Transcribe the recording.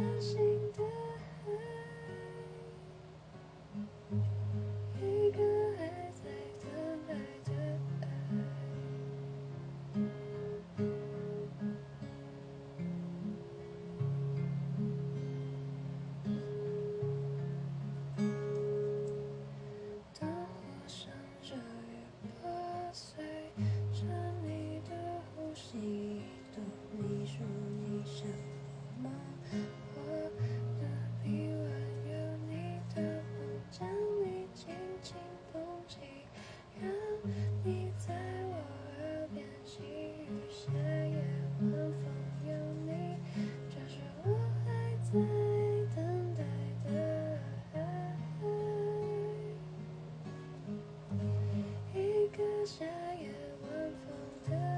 内心的爱，一个还在等待的爱。灯火闪着，雨破碎着你的呼吸，你说你想我吗？在等待的爱一个夏夜晚风的